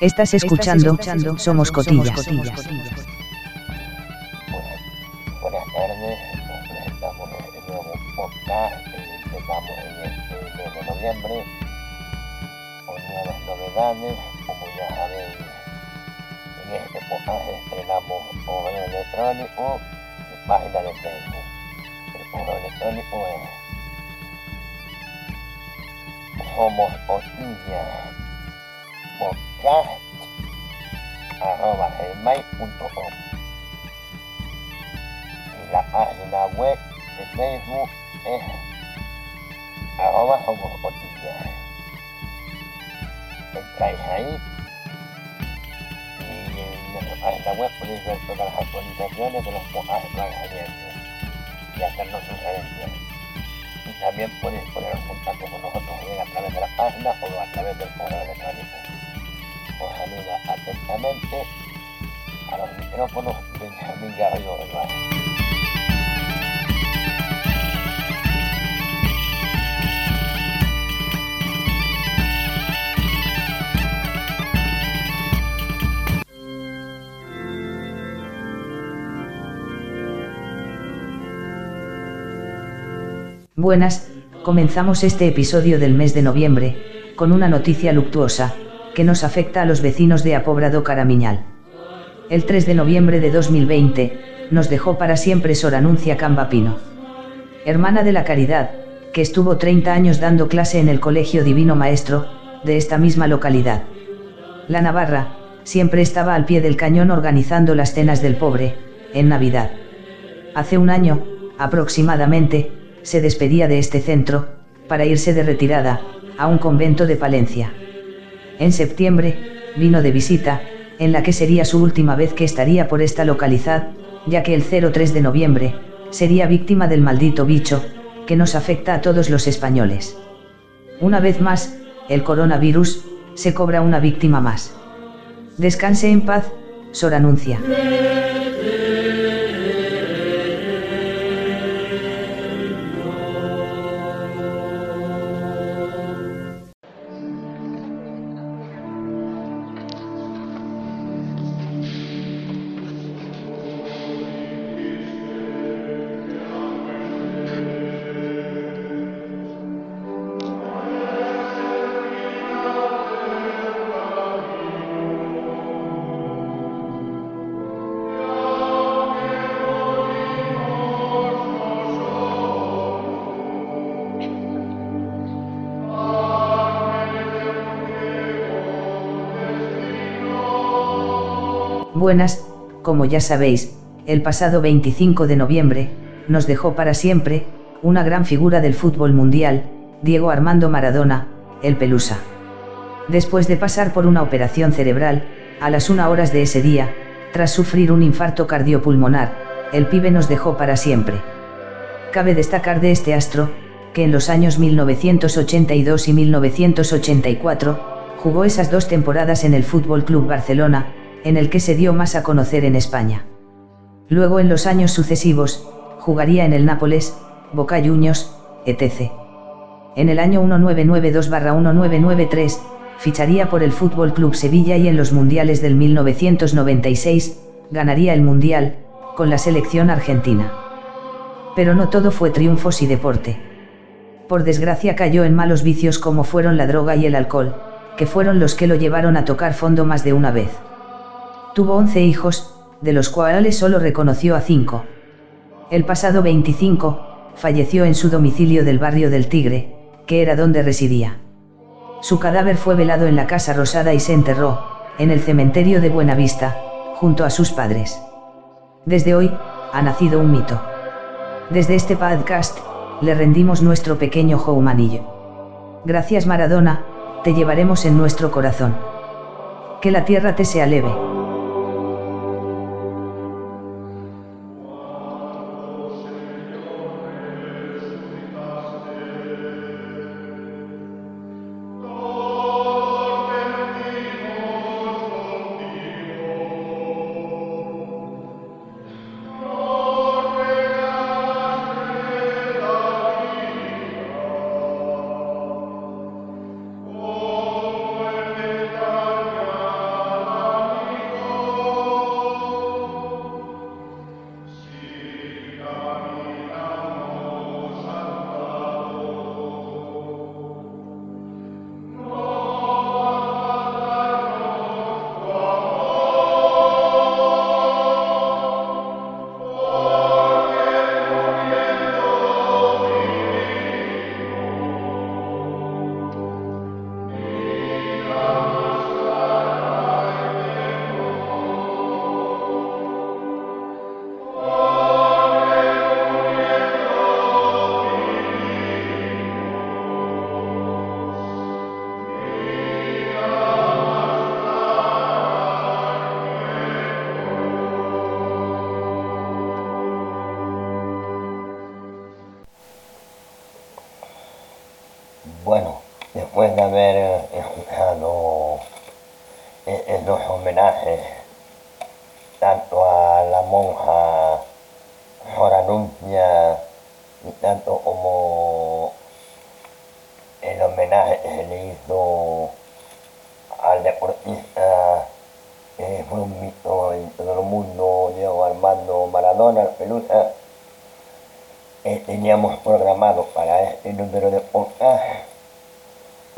Estás escuchando, Somos Cotillas. Buenas, buenas tardes, nos presentamos en el nuevo podcast, eh, empezamos en este mes de noviembre con nuevas novedades, como ya sabéis, en este podcast estrenamos correo electrónico y página de Facebook. El correo electrónico es somos cotillas podcast arroba gmail.com y la página web de Facebook es arroba somos entráis ahí y en nuestra página web podéis ver todas las actualizaciones de los saliendo y hacernos sugerencias. Y también podéis poner en contacto con nosotros bien a través de la página o a través del correo electrónico saluda atentamente a los micrófonos Benjamín Garrido. Buenas, comenzamos este episodio del mes de noviembre, con una noticia luctuosa, que nos afecta a los vecinos de Apobrado Caramiñal. El 3 de noviembre de 2020, nos dejó para siempre Sor Anuncia Cambapino. Hermana de la Caridad, que estuvo 30 años dando clase en el Colegio Divino Maestro, de esta misma localidad. La Navarra, siempre estaba al pie del cañón organizando las cenas del pobre, en Navidad. Hace un año, aproximadamente, se despedía de este centro, para irse de retirada, a un convento de Palencia. En septiembre, vino de visita, en la que sería su última vez que estaría por esta localidad, ya que el 03 de noviembre, sería víctima del maldito bicho, que nos afecta a todos los españoles. Una vez más, el coronavirus, se cobra una víctima más. Descanse en paz, Sor Anuncia. Buenas, como ya sabéis, el pasado 25 de noviembre, nos dejó para siempre, una gran figura del fútbol mundial, Diego Armando Maradona, el Pelusa. Después de pasar por una operación cerebral, a las una horas de ese día, tras sufrir un infarto cardiopulmonar, el pibe nos dejó para siempre. Cabe destacar de este astro, que en los años 1982 y 1984, jugó esas dos temporadas en el Fútbol Club Barcelona, en el que se dio más a conocer en España. Luego en los años sucesivos, jugaría en el Nápoles, Boca Juniors, etc. En el año 1992-1993, ficharía por el Fútbol Club Sevilla y en los Mundiales del 1996, ganaría el Mundial, con la selección argentina. Pero no todo fue triunfos y deporte. Por desgracia cayó en malos vicios como fueron la droga y el alcohol, que fueron los que lo llevaron a tocar fondo más de una vez. Tuvo 11 hijos, de los cuales solo reconoció a 5. El pasado 25, falleció en su domicilio del barrio del Tigre, que era donde residía. Su cadáver fue velado en la Casa Rosada y se enterró, en el cementerio de Buenavista, junto a sus padres. Desde hoy, ha nacido un mito. Desde este podcast, le rendimos nuestro pequeño Joumanillo. Gracias Maradona, te llevaremos en nuestro corazón. Que la tierra te sea leve. De haber escuchado los homenajes tanto a la monja Joranuncia y tanto como el homenaje que se le hizo al deportista que fue un mito en todo el mundo, Diego Armando Maradona, Pelusa, eh, teníamos programado para este número de podcast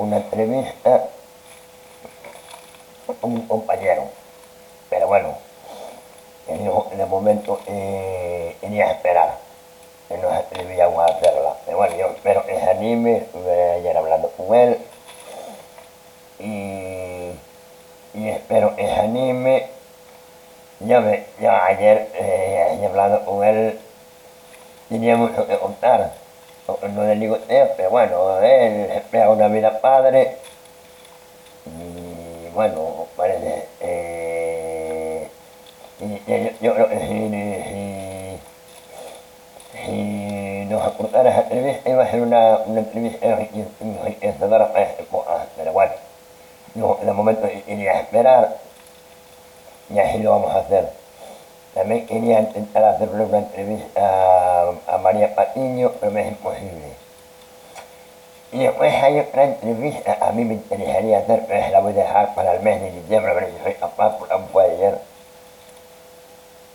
una entrevista con un compañero. Pero bueno, en el momento eh, tenía que esperar, que nos atrevíamos a hacerla. Pero bueno, yo espero que anime, estuve ayer hablando con él y, espero que anime. Yo, ayer eh, he hablado con él tenía mucho que contar. No le digo pero bueno, él espera una vida padre. Y bueno, parece. Eh, y, yo, creo que si, si, nos aportara esa entrevista, iba a ser una, una entrevista enriquecedora para esta época. Pero bueno, yo de momento iría a esperar y así lo vamos a hacer. También quería intentar hacerle una entrevista a, María Patiño, pero me es imposible. Y después hay otra entrevista, a mí me interesaría hacer, pero la voy a dejar para el mes de diciembre, a ver si soy capaz, porque no puede ser.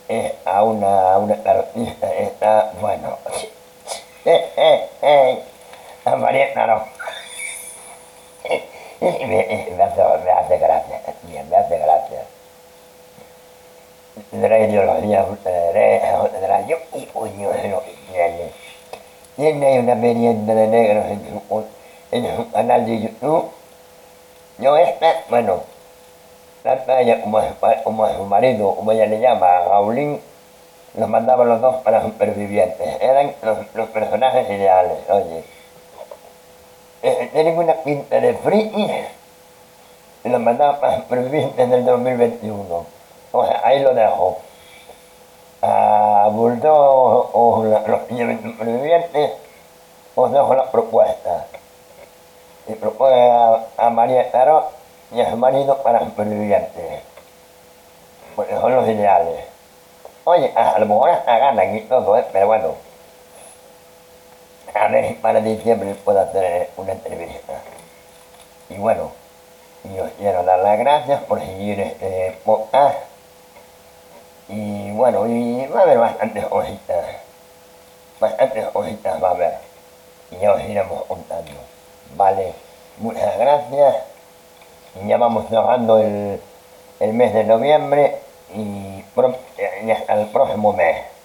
Es a una, a una tarotista, está, bueno, eh, eh, eh, a María, me, me, hace, me hace gracia, me hace gracia tendrá ideología, tendrá yo y puño de lo que tiene. Una merienda de negros en su, en canal de YouTube. Yo esta, bueno, trata ella como, como a su marido, como ella le llama, a Gaulín, los mandaba los dos para supervivientes. Eran los, los personajes ideales, oye. Eh, tienen una pinta de friki y los mandaba para supervivientes del 2021 ahí lo dejo. A Bulldog o los supervivientes os dejo la propuesta. Y propone a, María Tarot y a su marido para supervivientes. Porque son los ideales. Oye, a lo mejor hasta ganan y todo, ¿eh? pero bueno. A ver si para diciembre puedo hacer una entrevista. Y bueno, yo quiero dar las gracias por seguir este podcast. Y bueno, y va a haber bastantes hojitas. Bastantes hojitas va a haber. Y ya os iremos contando. Vale, muchas gracias. Y ya vamos cerrando el, el mes de noviembre y, y hasta el próximo mes.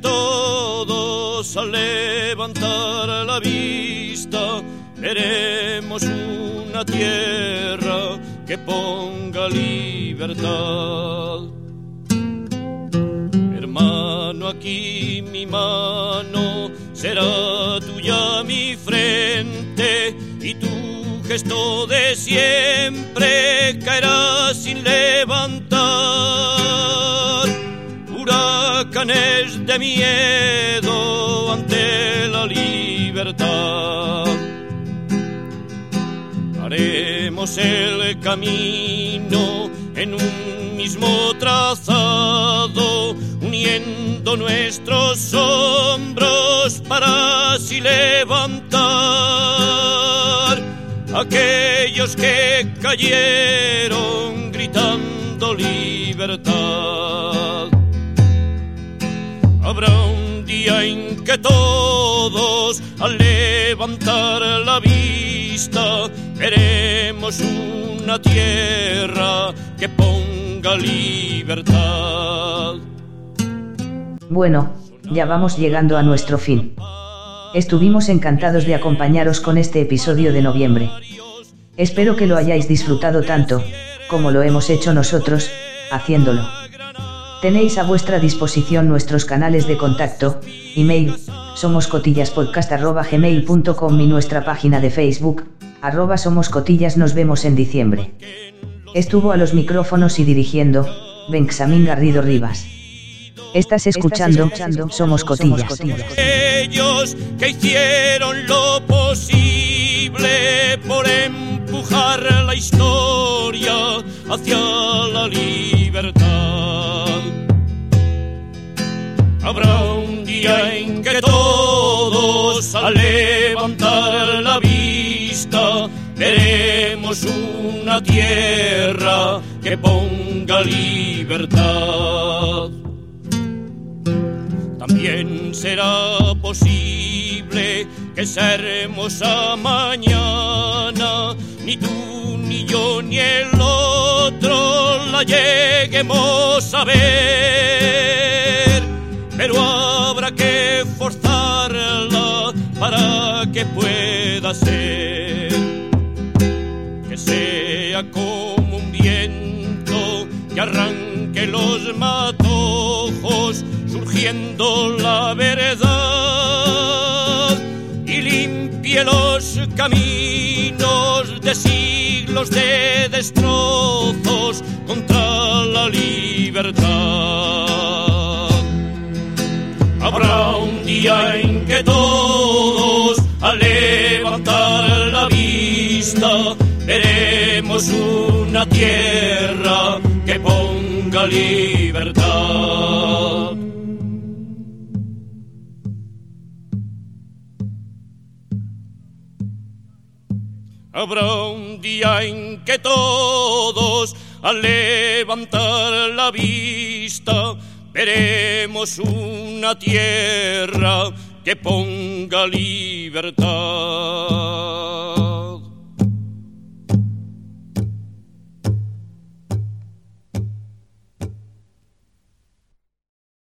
Todos al levantar la vista veremos una tierra que ponga libertad. Hermano, aquí mi mano será tuya mi frente y tu gesto de siempre caerá sin levantar de miedo ante la libertad. Haremos el camino en un mismo trazado, uniendo nuestros hombros para así levantar aquellos que cayeron gritando libertad. Habrá un día en que todos, al levantar la vista, veremos una tierra que ponga libertad. Bueno, ya vamos llegando a nuestro fin. Estuvimos encantados de acompañaros con este episodio de noviembre. Espero que lo hayáis disfrutado tanto, como lo hemos hecho nosotros, haciéndolo. Tenéis a vuestra disposición nuestros canales de contacto, email, somos cotillaspodcast.gmail.com y nuestra página de Facebook, arroba somos cotillas nos vemos en diciembre. Estuvo a los micrófonos y dirigiendo, Benxamín Garrido Rivas. Estás escuchando, Somos Cotillas. Ellos que hicieron lo posible por empujar la historia hacia la. Habrá un día en que todos al levantar la vista veremos una tierra que ponga libertad. También será posible que esa hermosa mañana ni tú ni yo ni el otro la lleguemos a ver, que sea como un viento que arranque los matojos surgiendo la verdad y limpie los caminos de siglos de destrozos contra la libertad. Habrá un día en que todos al levantar la veremos una tierra que ponga libertad. Habrá un día en que todos, al levantar la vista, veremos una tierra que ponga libertad.